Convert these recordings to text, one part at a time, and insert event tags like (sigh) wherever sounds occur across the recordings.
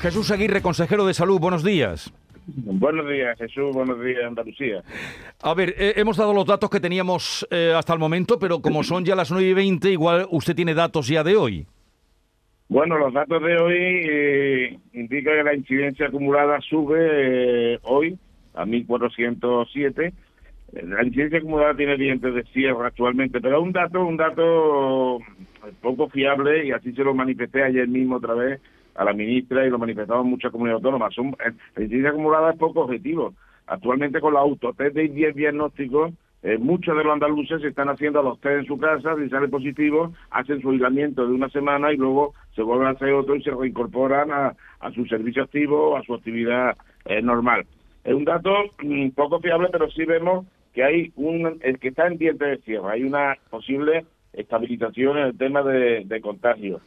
Jesús Aguirre, consejero de salud, buenos días. Buenos días, Jesús. Buenos días, Andalucía. A ver, eh, hemos dado los datos que teníamos eh, hasta el momento, pero como son ya las 9 y 20, igual usted tiene datos ya de hoy. Bueno, los datos de hoy eh, indican que la incidencia acumulada sube hoy a 1.407. La incidencia acumulada tiene dientes de cierre actualmente, pero un dato, un dato poco fiable y así se lo manifesté ayer mismo otra vez a la ministra y lo manifestamos muchas comunidades autónomas. Son, eh, la incidencia acumulada es poco objetivo. Actualmente con los autotest de 10 diagnósticos, eh, muchos de los andaluces se están haciendo los test en su casa, si sale positivo, hacen su aislamiento de una semana y luego se vuelven a hacer otro y se reincorporan a, su servicio activo, a su actividad eh, normal. Es un dato mm, poco fiable, pero sí vemos que hay un, el que está en diente de cierre, hay una posible estabilización en el tema de, de contagio.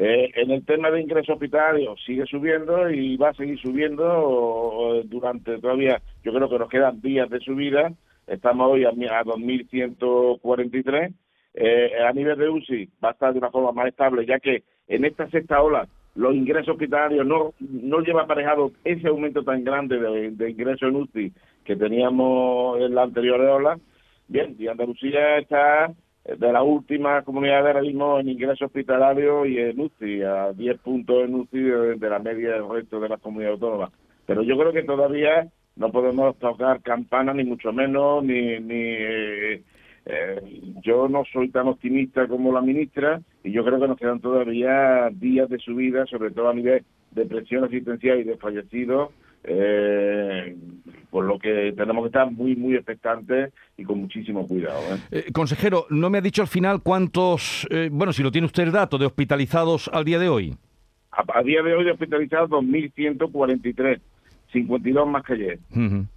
Eh, en el tema de ingresos hospitalarios sigue subiendo y va a seguir subiendo durante todavía, yo creo que nos quedan días de subida, estamos hoy a, a 2.143. Eh, a nivel de UCI va a estar de una forma más estable, ya que en esta sexta ola los ingresos hospitalarios no, no lleva aparejado ese aumento tan grande de, de ingresos en UCI que teníamos en la anterior ola. Bien, y Andalucía está de la última comunidad de mismo en ingreso hospitalario y en UCI, a 10 puntos en UCI de, la media del resto de las comunidades autónomas. Pero yo creo que todavía no podemos tocar campana, ni mucho menos, ni... ni eh, eh, yo no soy tan optimista como la ministra y yo creo que nos quedan todavía días de subida, sobre todo a nivel de presión asistencial y de fallecidos, eh, por lo que tenemos que estar muy, muy expectantes y con muchísimo cuidado. ¿eh? Eh, consejero, no me ha dicho al final cuántos, eh, bueno, si lo tiene usted el dato, de hospitalizados al día de hoy. A, día de hoy de hospitalizados 2.143. 52 más que ayer.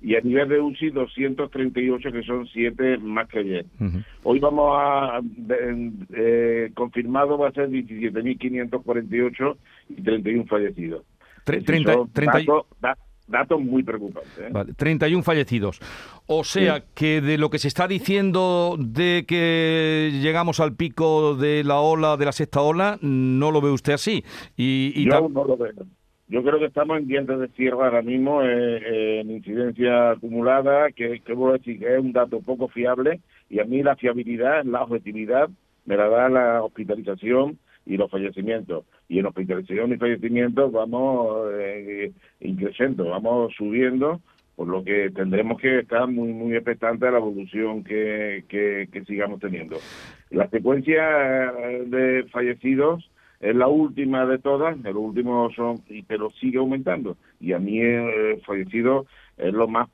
Y a nivel de UCI, 238, que son 7 más que ayer. Hoy vamos a. Eh, confirmado va a ser 17.548 y 31 fallecidos. 30, datos muy preocupantes. ¿eh? Vale, 31 fallecidos. O sea que de lo que se está diciendo de que llegamos al pico de la ola, de la sexta ola, no lo ve usted así. Y, Yo no lo veo. Yo creo que estamos en dientes de cierre ahora mismo eh, en incidencia acumulada, que, que voy a decir que es un dato poco fiable y a mí la fiabilidad, la objetividad, me la da la hospitalización y los fallecimientos. Y en hospitalización y fallecimientos vamos eh, increciendo, vamos subiendo, por lo que tendremos que estar muy muy expectantes a la evolución que, que, sigamos teniendo. La secuencia eh, de fallecidos es la última de todas, el último son, pero sigue aumentando. Y a mí el fallecido es lo más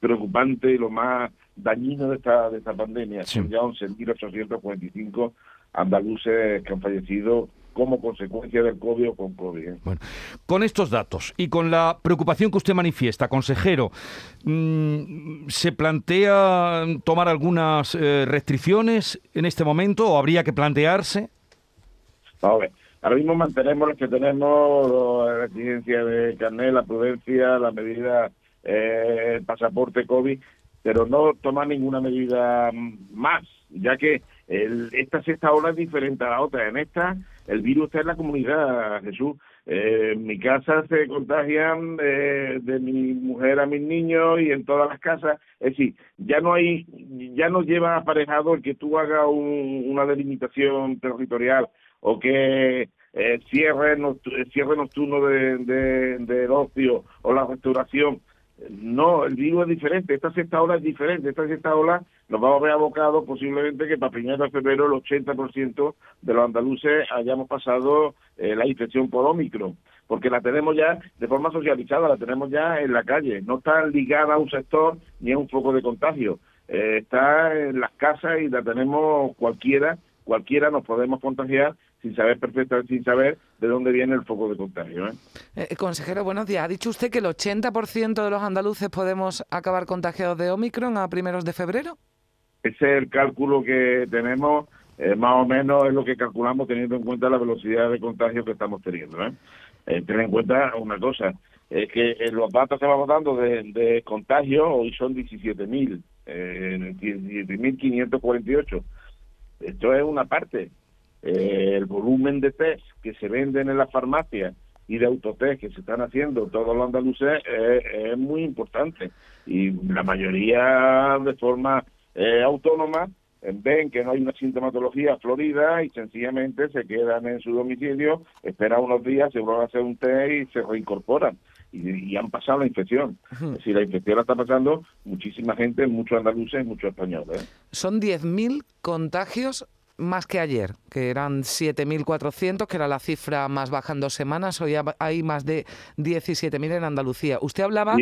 preocupante y lo más dañino de esta, de esta pandemia. Son ya 11.845 andaluces que han fallecido como consecuencia del COVID o con COVID. ¿eh? Bueno, con estos datos y con la preocupación que usted manifiesta, consejero, mm, ¿se plantea tomar algunas eh, restricciones en este momento o habría que plantearse? A ver, ahora mismo mantenemos lo que tenemos, la residencia de carnet, la prudencia, la medida, eh, el pasaporte COVID, pero no tomar ninguna medida más, ya que el, esta sexta ola es diferente a la otra. En esta, el virus está en la comunidad, Jesús. Eh, en mi casa se contagian eh, de mi mujer a mis niños y en todas las casas. Es decir, ya no hay, ya no lleva aparejado el que tú hagas una delimitación territorial o que eh, cierre, cierre nocturno de, de, del ocio o la restauración no, el virus es diferente, esta sexta ola es diferente, esta sexta ola nos vamos a ver abocados posiblemente que para primero de febrero el 80% de los andaluces hayamos pasado eh, la infección por Omicron, porque la tenemos ya de forma socializada, la tenemos ya en la calle, no está ligada a un sector ni a un foco de contagio, eh, está en las casas y la tenemos cualquiera, cualquiera nos podemos contagiar sin saber perfectamente, sin saber de dónde viene el foco de contagio. ¿eh? Eh, consejero, buenos días. Ha dicho usted que el 80% de los andaluces podemos acabar contagiados de Omicron a primeros de febrero. Ese es el cálculo que tenemos, eh, más o menos es lo que calculamos teniendo en cuenta la velocidad de contagio que estamos teniendo. ¿eh? tener en cuenta una cosa, es que los datos que vamos dando de, de contagio hoy son 17.000, eh, 17.548. Esto es una parte eh, el volumen de test que se venden en las farmacias y de autotest que se están haciendo todos los andaluces es, muy importante. Y la mayoría de forma eh, autónoma ven que no hay una sintomatología florida y sencillamente se quedan en su domicilio, esperan unos días, se vuelven a hacer un test y se reincorporan. Y, han pasado la infección. Es decir, la infección la está pasando muchísima gente, muchos andaluces, muchos españoles. ¿eh? Son 10.000 contagios más que ayer, que eran 7.400, que era la cifra más baja en dos semanas. Hoy hay más de 17.000 en Andalucía. Usted hablaba,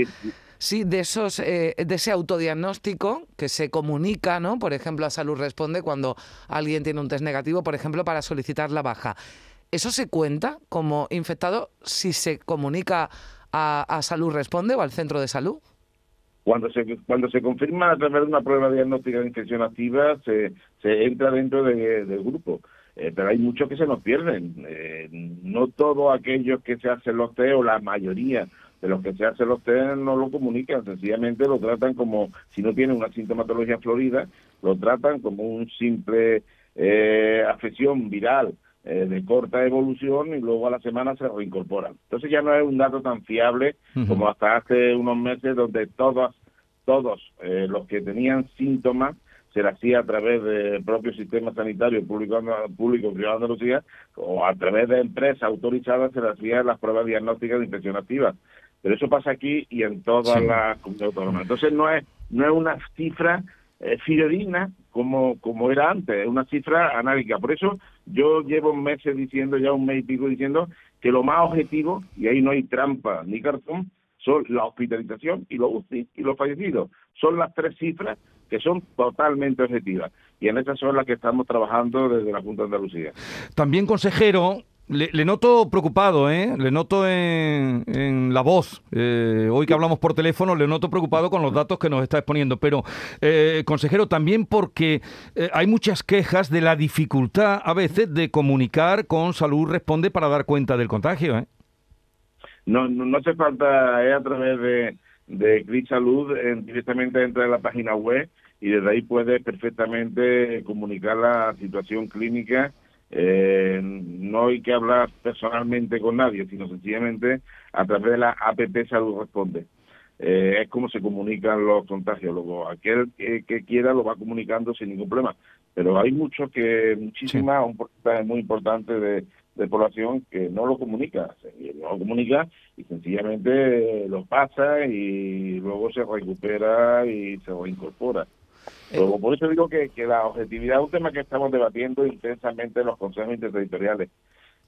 sí, de esos, eh, de ese autodiagnóstico que se comunica, ¿no? Por ejemplo, a Salud Responde cuando alguien tiene un test negativo, por ejemplo, para solicitar la baja. ¿Eso se cuenta como infectado si se comunica a, Salud Responde o al centro de salud? Cuando se, cuando se confirma a través de una prueba diagnóstica de infección activa, se, se entra dentro del grupo. Eh, pero hay muchos que se nos pierden. Eh, no todos aquellos que se hacen los test, o la mayoría de los que se hacen los test, no lo comunican. Sencillamente lo tratan como, si no tienen una sintomatología florida, lo tratan como un simple eh, afección viral eh, de corta evolución y luego a la semana se reincorporan. Entonces ya no es un dato tan fiable como hasta hace unos meses donde todos, todos eh, los que tenían síntomas se lo hacía a través del propio sistema sanitario público, público privado de Andalucía o a través de empresas autorizadas se le hacían las pruebas diagnósticas de infección activa. Pero eso pasa aquí y en todas las comunidades autónomas. Entonces no es, no es una cifra eh, fidedigna como, como era antes, es una cifra análica. Por eso yo llevo meses diciendo, ya un mes y pico diciendo, que lo más objetivo, y ahí no hay trampa ni cartón, son la hospitalización y los UCI y los fallecidos. Son las tres cifras que son totalmente objetivas. Y en esas son las que estamos trabajando desde la Junta de Andalucía. También, consejero, le, noto preocupado, ¿eh? Le noto en, la voz. Eh, hoy que hablamos por teléfono, le noto preocupado con los datos que nos está exponiendo. Pero, eh, consejero, también porque eh, hay muchas quejas de la dificultad a veces de comunicar con Salud Responde para dar cuenta del contagio, ¿eh? No, no, hace falta, es a través de, de Cris Salud, directamente dentro de la página web y desde ahí puede perfectamente comunicar la situación clínica eh, no hay que hablar personalmente con nadie, sino sencillamente a través de la APP Salud Responde. Eh, es como se comunican los contagios. Luego, aquel que, quiera lo va comunicando sin ningún problema. Pero hay muchos que, muchísimas, un porcentaje muy importante de, población que no lo comunica, no lo comunica y sencillamente lo pasa y luego se recupera y se reincorpora. Eh, por eso digo que, la objetividad es un tema que estamos debatiendo intensamente en los consejos interterritoriales.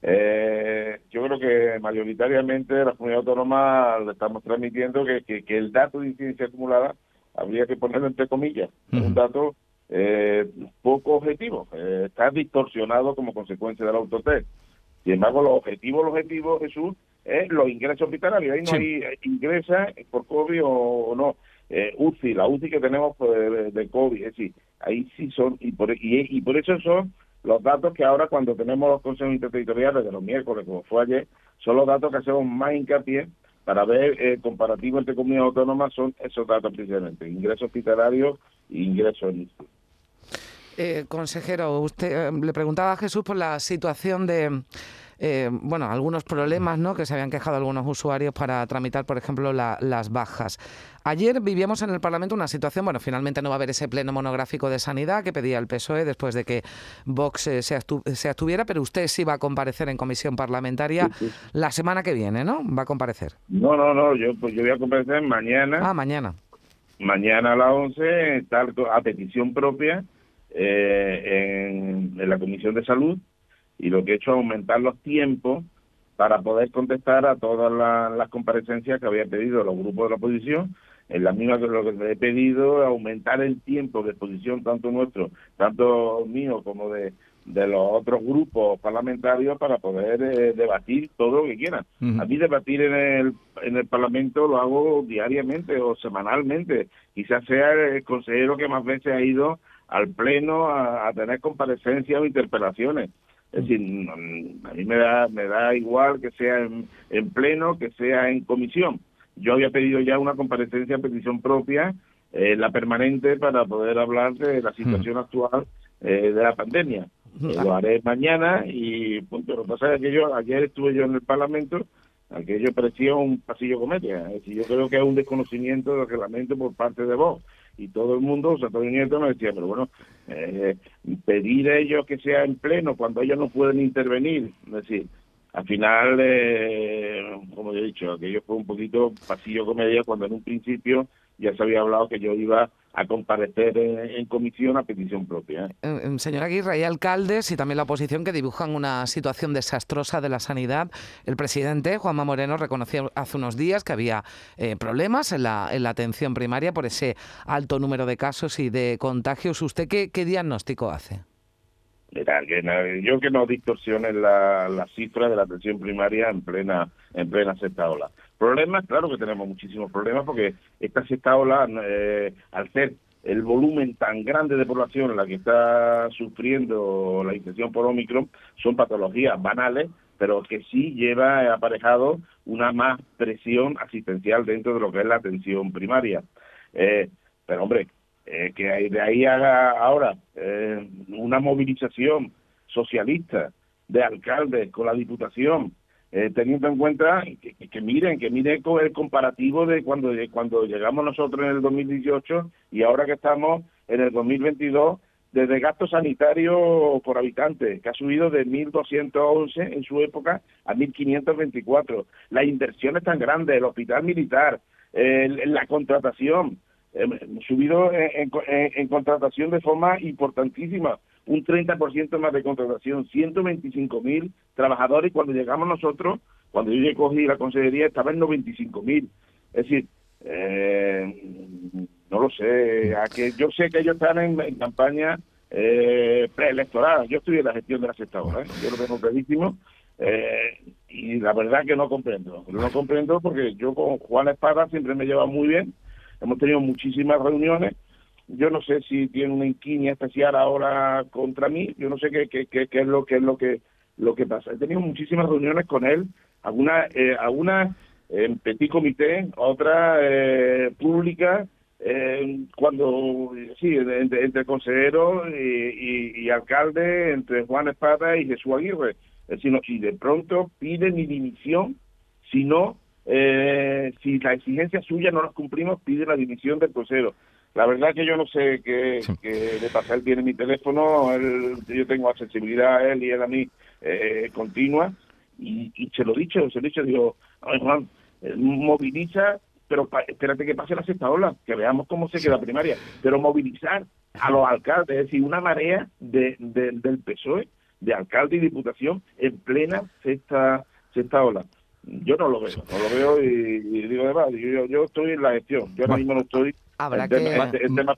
Eh, yo creo que mayoritariamente la comunidad autónoma le estamos transmitiendo que, que, el dato de incidencia acumulada habría que ponerlo entre comillas, un dato eh, poco objetivo, eh, está distorsionado como consecuencia del autotest. Sin embargo, los objetivos, los objetivos, Jesús, es los ingresos hospitalarios. Ahí no hay ingresa por COVID o no eh, UCI, la UCI que tenemos pues, de, COVID, es decir, ahí sí son, y por, y, por eso son los datos que ahora cuando tenemos los consejos interterritoriales de los miércoles, como fue ayer, son los datos que hacemos más hincapié para ver eh, comparativo entre comunidades autónomas, son esos datos precisamente, ingresos hospitalarios e ingresos en UCI. Eh, consejero, usted eh, le preguntaba a Jesús por la situación de eh, bueno, algunos problemas ¿no? que se habían quejado algunos usuarios para tramitar, por ejemplo, las bajas. Ayer vivíamos en el Parlamento una situación, bueno, finalmente no va a haber ese pleno monográfico de sanidad que pedía el PSOE después de que Vox eh, se, abstuviera, pero usted sí va a comparecer en comisión parlamentaria la semana que viene, ¿no? Va a comparecer. No, no, no, yo, pues yo voy a comparecer mañana. Ah, mañana. Mañana a las 11, tal, a petición propia eh, en la Comisión de Salud y lo que he hecho es aumentar los tiempos para poder contestar a todas las, comparecencias que había pedido los grupos de la oposición. En la misma que lo que he pedido, aumentar el tiempo de exposición tanto nuestro, tanto mío como de, de los otros grupos parlamentarios para poder eh, debatir todo lo que quieran. A mí debatir en el, en el Parlamento lo hago diariamente o semanalmente. Quizás sea el consejero que más veces ha ido al Pleno a, a tener comparecencias o interpelaciones. Es decir, a mí me da, me da igual que sea en, pleno, que sea en comisión. Yo había pedido ya una comparecencia en petición propia, eh, la permanente, para poder hablar de la situación actual eh, de la pandemia. Eh, lo haré mañana y punto. Lo que pasa es que yo ayer estuve yo en el Parlamento aquello parecía un pasillo comedia. yo creo que es un desconocimiento del reglamento por parte de vos. Y todo el mundo, o sea, todo el Nieto me decía, pero bueno, eh, pedir a ellos que sea en pleno cuando ellos no pueden intervenir, es decir, al final, eh, como he dicho, aquello fue un poquito pasillo comedia cuando en un principio ya se había hablado que yo iba a comparecer en, comisión a petición propia. ¿eh? Eh, eh, señor Aguirre, hay alcaldes y también la oposición que dibujan una situación desastrosa de la sanidad. El presidente, Juanma Moreno, reconoció hace unos días que había problemas en la, en la atención primaria por ese alto número de casos y de contagios. ¿Usted qué diagnóstico hace? Mira, yo que no distorsione la, la cifra de la atención primaria en plena en plena sexta ola. Problemas, claro que tenemos muchísimos problemas porque esta sexta ola, eh, al ser el volumen tan grande de población en la que está sufriendo la infección por Omicron, son patologías banales, pero que sí lleva aparejado una más presión asistencial dentro de lo que es la atención primaria. Eh, pero hombre, eh, que de ahí haga ahora eh, una movilización socialista de alcaldes con la diputación, eh, teniendo en cuenta que, miren, que miren el comparativo de cuando, cuando llegamos nosotros en el 2018 y ahora que estamos en el 2022, desde gasto sanitario por habitante, que ha subido de 1.211 en su época a 1.524. Las inversiones tan grandes, el hospital militar, la contratación, subido en, contratación de forma importantísima, un 30% más de contratación, 125 mil trabajadores, cuando llegamos nosotros, cuando yo cogí la consejería, estaba en 95 mil. Es decir, eh, no lo sé, a que yo sé que ellos están en, campaña eh, preelectoral, yo estoy en la gestión de la sexta hora, ¿eh? yo lo tengo clarísimo, eh, y la verdad que no comprendo, no comprendo porque yo con Juan Espada siempre me lleva muy bien, Hemos tenido muchísimas reuniones. Yo no sé si tiene una inquinia especial ahora contra mí. Yo no sé qué, qué, es lo que es lo que lo que pasa. He tenido muchísimas reuniones con él, algunas eh, en petit comité, otras eh, públicas, eh, cuando sí, entre, entre consejero y, y, alcalde, entre Juan Espada y Jesús Aguirre. Es decir, si de pronto pide mi dimisión, si no eh, si la exigencia suya no las cumplimos, pide la dimisión del consejero. La verdad que yo no sé qué, le pasa. Él tiene mi teléfono, yo tengo accesibilidad a él y él a mí eh, continua. Y, se lo he dicho, se lo he dicho, digo, Juan, eh, moviliza, pero espérate que pase la sexta ola, que veamos cómo se queda primaria. Pero movilizar a los alcaldes, es decir, una marea de, del PSOE, de alcalde y diputación, en plena sexta, sexta ola. Yo no lo veo, no lo veo y, digo de verdad, yo, yo estoy en la gestión, yo ahora mismo no estoy Habrá en, que, temas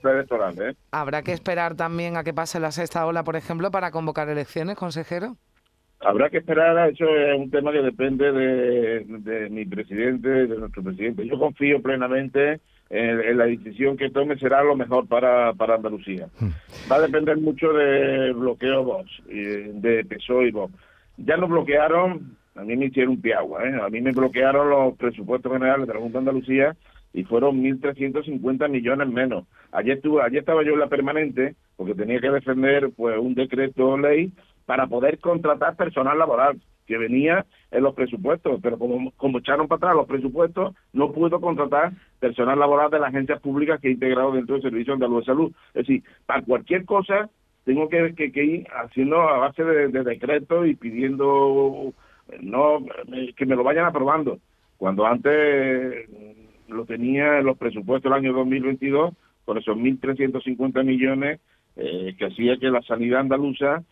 ¿eh? ¿Habrá que esperar también a que pase la sexta ola, por ejemplo, para convocar elecciones, consejero? Habrá que esperar, eso es un tema que depende de, mi presidente, de nuestro presidente. Yo confío plenamente en, la decisión que tome, será lo mejor para, para Andalucía. Hmm. Va a depender mucho de bloqueo Vox, de PSOE y Vox. Ya nos bloquearon a mí me hicieron piagua, ¿eh? A mí me bloquearon los presupuestos generales de la Junta de Andalucía y fueron 1.350 millones menos. Ayer, estuve, ayer estaba yo en la permanente porque tenía que defender pues un decreto ley para poder contratar personal laboral que venía en los presupuestos, pero como, como echaron para atrás los presupuestos, no puedo contratar personal laboral de las agencias públicas que he integrado dentro del Servicio Andaluz de Salud. Es decir, para cualquier cosa tengo que, que, ir haciendo a base de, de decretos y pidiendo no que me lo vayan aprobando. Cuando antes lo tenía en los presupuestos del año 2022, con esos 1.350 millones, eh, que hacía que la sanidad andaluza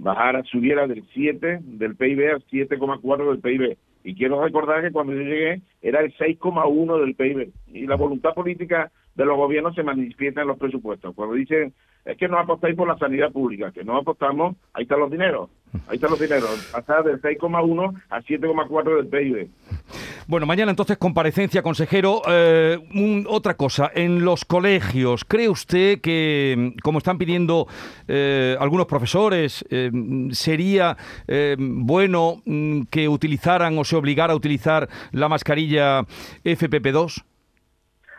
bajara, subiera del 7 del PIB al 7,4 del PIB. Y quiero recordar que cuando yo llegué era el 6,1 del PIB. Y la voluntad política de los gobiernos se manifiesta en los presupuestos. Cuando dicen, es que no apostáis por la sanidad pública, que no apostamos, ahí están los dineros. Ahí están los dineros. Pasar del 6,1 a 7,4 del PIB. Bueno, mañana entonces comparecencia, consejero. Eh, otra cosa, en los colegios, ¿cree usted que, como están pidiendo eh, algunos profesores, eh, sería bueno mm, que utilizaran o se obligara a utilizar la mascarilla FPP2?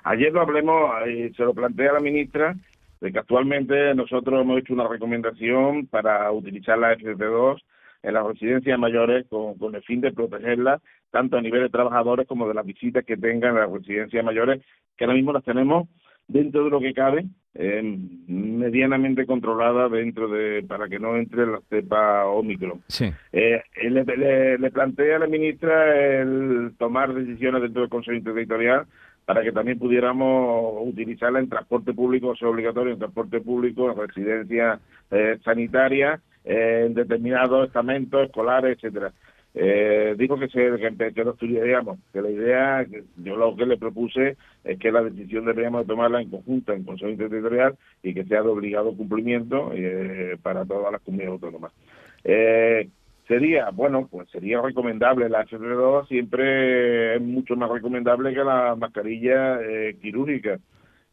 Ayer lo hablemos, se lo plantea la ministra, de que actualmente nosotros hemos hecho una recomendación para utilizar la FP2 en las residencias mayores con, con el fin de protegerlas tanto a nivel de trabajadores como de las visitas que tengan las residencias mayores, que ahora mismo las tenemos dentro de lo que cabe, eh, medianamente controlada dentro de para que no entre la cepa Omicron. Sí. Eh, le, le, plantea a la ministra el tomar decisiones dentro del Consejo Interterritorial para que también pudiéramos utilizarla en transporte público, sea obligatorio en transporte público, en residencias eh, eh, en determinados estamentos escolares, etcétera. Eh, dijo que, se, que, lo estudiaríamos, que la idea, yo lo que le propuse es que la decisión deberíamos tomarla en conjunta en Consejo Interterritorial y que sea de obligado cumplimiento eh, para todas las comunidades autónomas. Eh, sería, bueno, pues sería recomendable la FFP2, siempre es mucho más recomendable que la mascarilla eh, quirúrgica.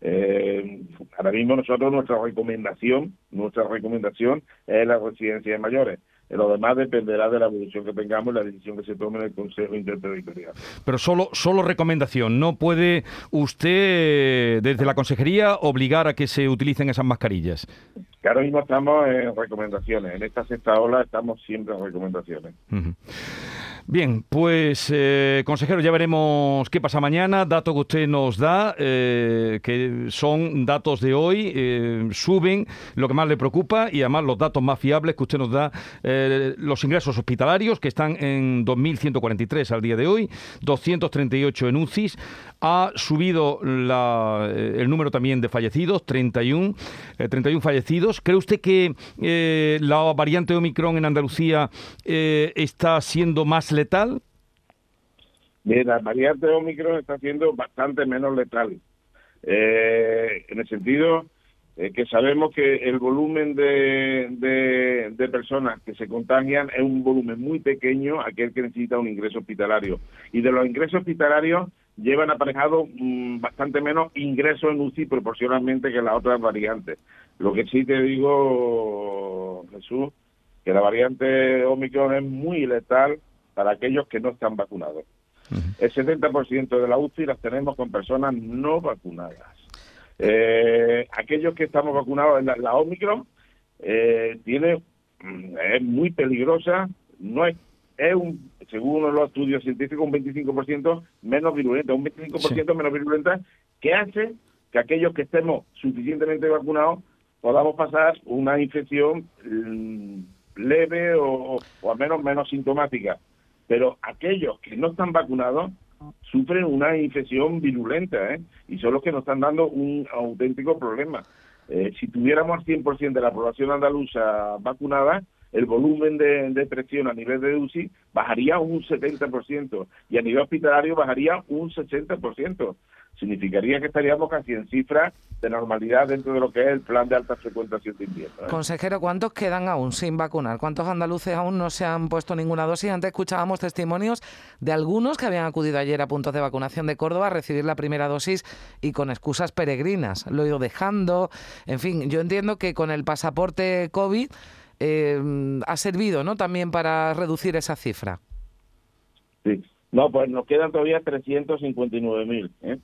Eh, ahora mismo nosotros nuestra recomendación, nuestra recomendación es la residencia de mayores. Lo demás dependerá de la evolución que tengamos y la decisión que se tome en el Consejo Interterritorial. Pero solo, solo recomendación. ¿No puede usted, desde la Consejería, obligar a que se utilicen esas mascarillas? Que ahora mismo estamos en recomendaciones. En esta sexta ola estamos siempre en recomendaciones. Bien, pues eh, consejero, ya veremos qué pasa mañana. Dato que usted nos da, eh, que son datos de hoy, eh, suben lo que más le preocupa y además los datos más fiables que usted nos da, los ingresos hospitalarios que están en 2.143 al día de hoy, 238 en UCIs, ha subido la, el número también de fallecidos, 31, 31 fallecidos. ¿Cree usted que la variante Omicron en Andalucía está siendo más letal? Bien, la variante Omicron está siendo bastante menos letal. Eh, en el sentido eh, que sabemos que el volumen de, de, personas que se contagian es un volumen muy pequeño, aquel que necesita un ingreso hospitalario. Y de los ingresos hospitalarios llevan aparejado mmm, bastante menos ingresos en UCI proporcionalmente que las otras variantes. Lo que sí te digo, Jesús, que la variante Omicron es muy letal para aquellos que no están vacunados. Uh -huh. El 70% de la UCI las tenemos con personas no vacunadas. Eh, aquellos que estamos vacunados en la, la Omicron eh, tiene es muy peligrosa, no es es un, según los estudios científicos, un 25% menos virulenta, un 25% sí. menos virulenta, que hace que aquellos que estemos suficientemente vacunados podamos pasar una infección mmm, leve o, o al menos menos sintomática pero aquellos que no están vacunados sufren una infección virulenta ¿eh? y son los que nos están dando un auténtico problema. Eh, si tuviéramos al 100% de la población andaluza vacunada, el volumen de, de, presión a nivel de UCI bajaría un 70% y a nivel hospitalario bajaría un 60% significaría que estaríamos casi en cifras de normalidad dentro de lo que es el plan de alta frecuentación de invierno. ¿eh? Consejero, ¿cuántos quedan aún sin vacunar? ¿Cuántos andaluces aún no se han puesto ninguna dosis? Antes escuchábamos testimonios de algunos que habían acudido ayer a puntos de vacunación de Córdoba a recibir la primera dosis y con excusas peregrinas. Lo he ido dejando. En fin, yo entiendo que con el pasaporte COVID eh, ha servido ¿no? también para reducir esa cifra. Sí. No, pues nos quedan todavía 359.000. ¿eh?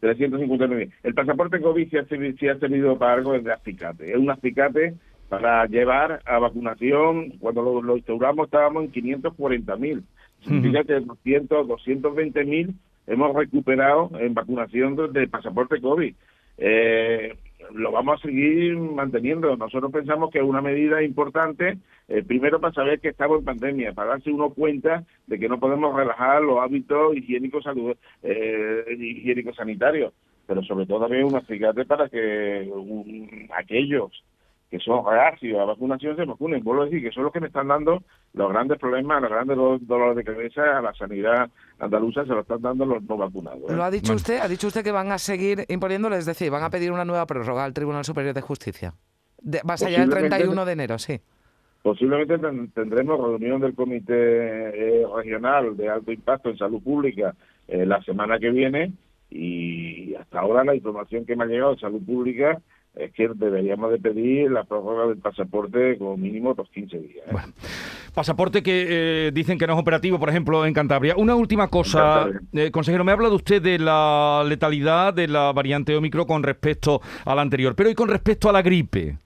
359. El pasaporte COVID sí ha, sí ha servido para algo desde acicate. Es un acicate para llevar a vacunación. Cuando lo, lo instauramos estábamos en 540 mil. Significa uh -huh. que 200, 220 mil hemos recuperado en vacunación del pasaporte COVID. Eh, lo vamos a seguir manteniendo. Nosotros pensamos que es una medida importante, eh, primero para saber que estamos en pandemia, para darse uno cuenta de que no podemos relajar los hábitos higiénicos eh, higiénicos sanitarios, pero sobre todo también un acicate para que um, aquellos que son reacios a vacunación se vacunen. Vuelvo a decir que son los que me están dando los grandes problemas, los grandes dolores de cabeza a la sanidad andaluza, se lo están dando los no vacunados. ¿eh? Lo ha dicho usted, ha dicho usted que van a seguir imponiéndole, es decir, van a pedir una nueva prórroga al Tribunal Superior de Justicia. De, más allá del 31 de enero, sí. Posiblemente tendremos reunión del Comité eh, Regional de Alto Impacto en Salud Pública eh, la semana que viene y hasta ahora la información que me ha llegado de Salud Pública es que deberíamos de pedir la prórroga del pasaporte como mínimo otros 15 días. ¿eh? Bueno, pasaporte que eh, dicen que no es operativo, por ejemplo, en Cantabria. Una última cosa, eh, consejero, me ha hablado usted de la letalidad de la variante Omicron con respecto a la anterior, pero ¿y con respecto a la gripe?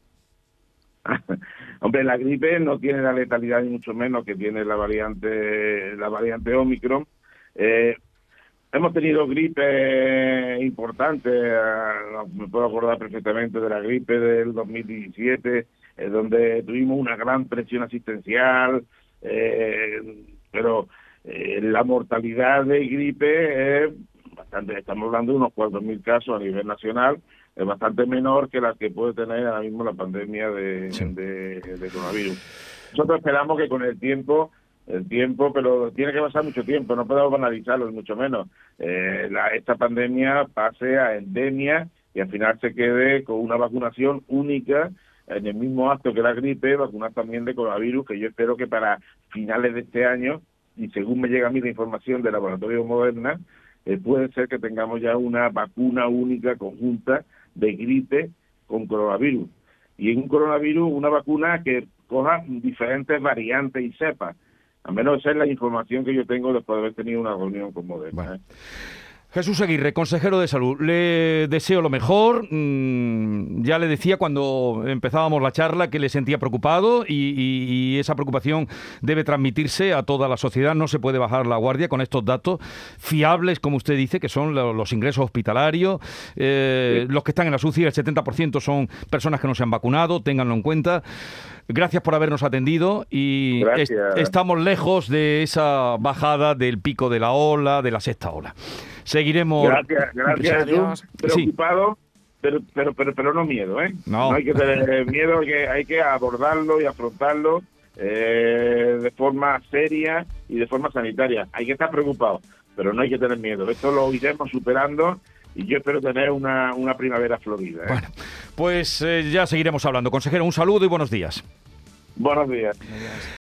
(laughs) Hombre, la gripe no tiene la letalidad ni mucho menos que tiene la variante la variante Omicron, Eh, hemos tenido gripe importantes, me puedo acordar perfectamente de la gripe del 2017, donde tuvimos una gran presión asistencial, pero la mortalidad de gripe es bastante, estamos hablando de unos 4.000 casos a nivel nacional, es bastante menor que la que puede tener ahora mismo la pandemia de, de, coronavirus. Nosotros esperamos que con el tiempo el tiempo, pero tiene que pasar mucho tiempo, no podemos banalizarlo, mucho menos. Eh, la, esta pandemia pase a endemia y al final se quede con una vacunación única en el mismo acto que la gripe, vacunar también de coronavirus, que yo espero que para finales de este año, y según me llega a mí la información del laboratorio Moderna, eh, puede ser que tengamos ya una vacuna única conjunta de gripe con coronavirus. Y en un coronavirus, una vacuna que coja diferentes variantes y cepas. Al menos esa es la información que yo tengo después de haber tenido una reunión con Moderna. ¿eh? Jesús Aguirre, consejero de salud, le deseo lo mejor. Mm, ya le decía cuando empezábamos la charla que le sentía preocupado y, esa preocupación debe transmitirse a toda la sociedad. No se puede bajar la guardia con estos datos fiables, como usted dice, que son los ingresos hospitalarios. Eh, los que están en la SUCI, el 70% son personas que no se han vacunado, ténganlo en cuenta. Gracias por habernos atendido y estamos lejos de esa bajada del pico de la ola, de la sexta ola. Seguiremos. Gracias, gracias. Preocupado. Pero, pero, pero, pero no miedo, ¿eh? No. hay que tener (laughs) miedo, hay que, hay que abordarlo y afrontarlo eh, de forma seria y de forma sanitaria. Hay que estar preocupado, pero no hay que tener miedo. Esto lo iremos superando y yo espero tener una, una primavera florida. ¿eh? Bueno, pues eh, ya seguiremos hablando. Consejero, un saludo y buenos días. Buenos días.